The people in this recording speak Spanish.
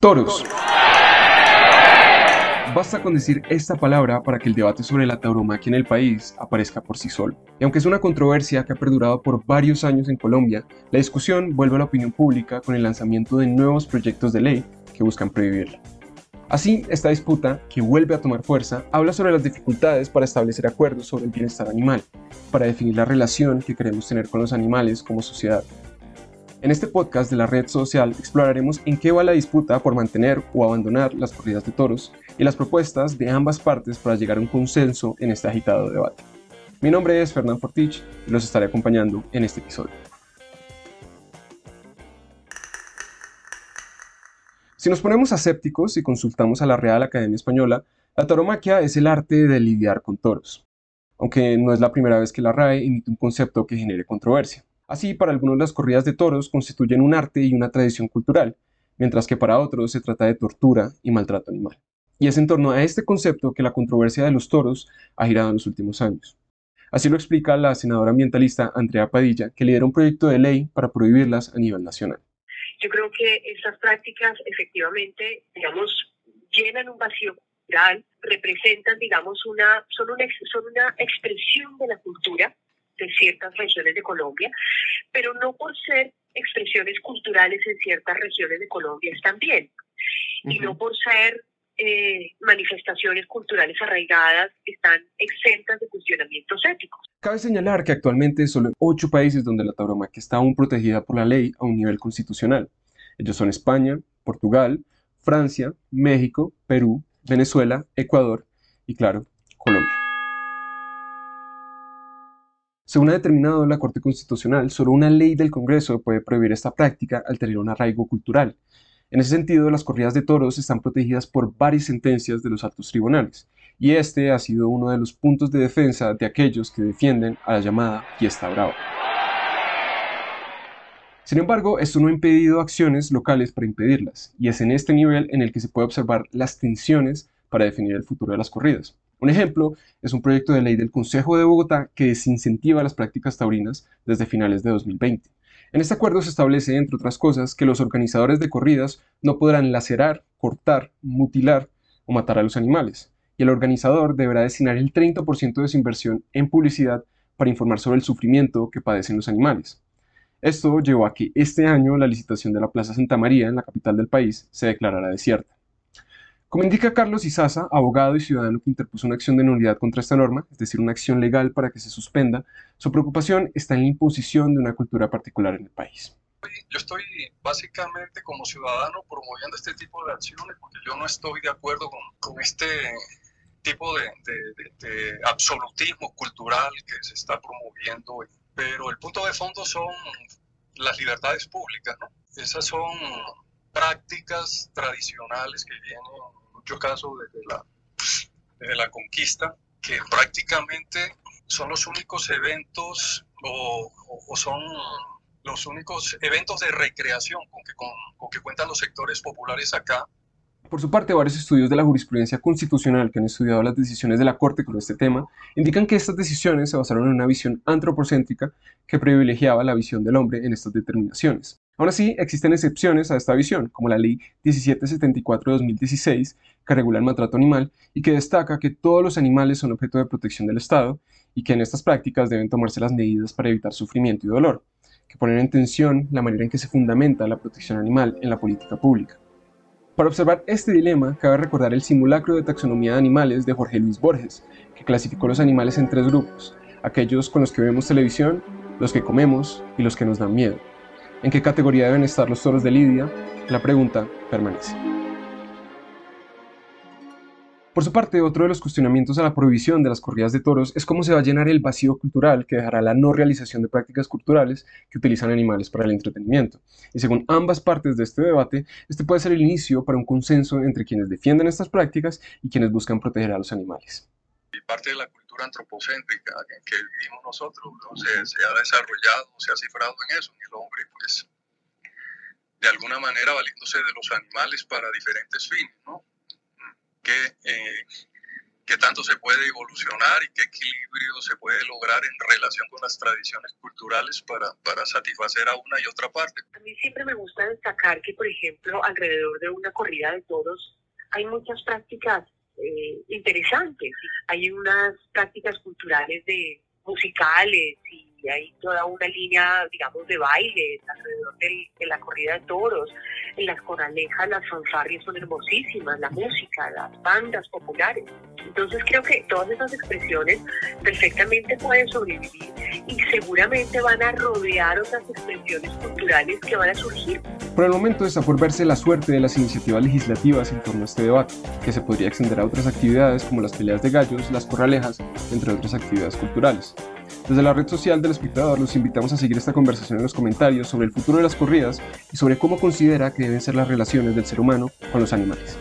Toros. Basta con decir esta palabra para que el debate sobre la tauromaquia en el país aparezca por sí solo. Y aunque es una controversia que ha perdurado por varios años en Colombia, la discusión vuelve a la opinión pública con el lanzamiento de nuevos proyectos de ley que buscan prohibirla. Así, esta disputa, que vuelve a tomar fuerza, habla sobre las dificultades para establecer acuerdos sobre el bienestar animal, para definir la relación que queremos tener con los animales como sociedad, en este podcast de la red social exploraremos en qué va la disputa por mantener o abandonar las corridas de toros y las propuestas de ambas partes para llegar a un consenso en este agitado debate. Mi nombre es Fernán Fortich y los estaré acompañando en este episodio. Si nos ponemos asépticos y consultamos a la Real Academia Española, la tauromaquia es el arte de lidiar con toros, aunque no es la primera vez que la RAE emite un concepto que genere controversia. Así, para algunos las corridas de toros constituyen un arte y una tradición cultural, mientras que para otros se trata de tortura y maltrato animal. Y es en torno a este concepto que la controversia de los toros ha girado en los últimos años. Así lo explica la senadora ambientalista Andrea Padilla, que lidera un proyecto de ley para prohibirlas a nivel nacional. Yo creo que estas prácticas efectivamente, digamos, llenan un vacío cultural, representan, digamos, una, son, una, son una expresión de la cultura de ciertas regiones de Colombia, pero no por ser expresiones culturales en ciertas regiones de Colombia están bien, y no por ser eh, manifestaciones culturales arraigadas están exentas de cuestionamientos éticos. Cabe señalar que actualmente solo hay ocho países donde la tauromaquia está aún protegida por la ley a un nivel constitucional. Ellos son España, Portugal, Francia, México, Perú, Venezuela, Ecuador y, claro, Según ha determinado la Corte Constitucional, solo una ley del Congreso puede prohibir esta práctica al tener un arraigo cultural. En ese sentido, las corridas de toros están protegidas por varias sentencias de los altos tribunales, y este ha sido uno de los puntos de defensa de aquellos que defienden a la llamada fiesta brava. Sin embargo, esto no ha impedido acciones locales para impedirlas, y es en este nivel en el que se puede observar las tensiones para definir el futuro de las corridas. Un ejemplo es un proyecto de ley del Consejo de Bogotá que desincentiva las prácticas taurinas desde finales de 2020. En este acuerdo se establece, entre otras cosas, que los organizadores de corridas no podrán lacerar, cortar, mutilar o matar a los animales, y el organizador deberá destinar el 30% de su inversión en publicidad para informar sobre el sufrimiento que padecen los animales. Esto llevó a que este año la licitación de la Plaza Santa María, en la capital del país, se declarara desierta. Como indica Carlos Izaza, abogado y ciudadano que interpuso una acción de nulidad contra esta norma, es decir, una acción legal para que se suspenda, su preocupación está en la imposición de una cultura particular en el país. Yo estoy básicamente como ciudadano promoviendo este tipo de acciones porque yo no estoy de acuerdo con, este tipo de, absolutismo cultural que se está promoviendo, pero el punto de fondo son las libertades públicas, ¿no? Esas son prácticas tradicionales que vienen en muchos casos desde la, desde la conquista, que prácticamente son los únicos eventos o, son los únicos eventos de recreación con que, con, con que cuentan los sectores populares acá por su parte, varios estudios de la jurisprudencia constitucional que han estudiado las decisiones de la Corte con este tema indican que estas decisiones se basaron en una visión antropocéntrica que privilegiaba la visión del hombre en estas determinaciones. Aún así, existen excepciones a esta visión, como la Ley 1774 de 2016, que regula el maltrato animal y que destaca que todos los animales son objeto de protección del Estado y que en estas prácticas deben tomarse las medidas para evitar sufrimiento y dolor, que ponen en tensión la manera en que se fundamenta la protección animal en la política pública. Para observar este dilema, cabe recordar el simulacro de taxonomía de animales de Jorge Luis Borges, que clasificó los animales en tres grupos, aquellos con los que vemos televisión, los que comemos y los que nos dan miedo. ¿En qué categoría deben estar los toros de Lidia? La pregunta permanece. Por su parte, otro de los cuestionamientos a la prohibición de las corridas de toros es cómo se va a llenar el vacío cultural que dejará la no realización de prácticas culturales que utilizan animales para el entretenimiento. Y según ambas partes de este debate, este puede ser el inicio para un consenso entre quienes defienden estas prácticas y quienes buscan proteger a los animales. Y parte de la cultura antropocéntrica en que vivimos nosotros se, se, ha desarrollado, se ha cifrado en eso, en el hombre, pues de alguna manera valiéndose de los animales para diferentes fines, ¿no? Que, eh, qué tanto se puede evolucionar y qué equilibrio se puede lograr en relación con las tradiciones culturales para, para satisfacer a una y otra parte. A mí siempre me gusta destacar que, por ejemplo, alrededor de una corrida de toros hay muchas prácticas eh, interesantes. Hay unas prácticas culturales de musicales y hay toda una línea, digamos, de baile alrededor de la corrida de toros. En las coralejas las fanfarrias son hermosísimas, la música, las bandas populares. Entonces creo que todas esas expresiones perfectamente pueden sobrevivir y seguramente van a rodear otras expresiones culturales que van a surgir. Por el momento está por verse la suerte de las iniciativas legislativas en torno a este debate, que se podría extender a otras actividades como las peleas de gallos, las corralejas, entre otras actividades culturales. Desde la red social del espectador los invitamos a seguir esta conversación en los comentarios sobre el futuro de las corridas y sobre cómo considera que deben ser las relaciones del ser humano con los animales.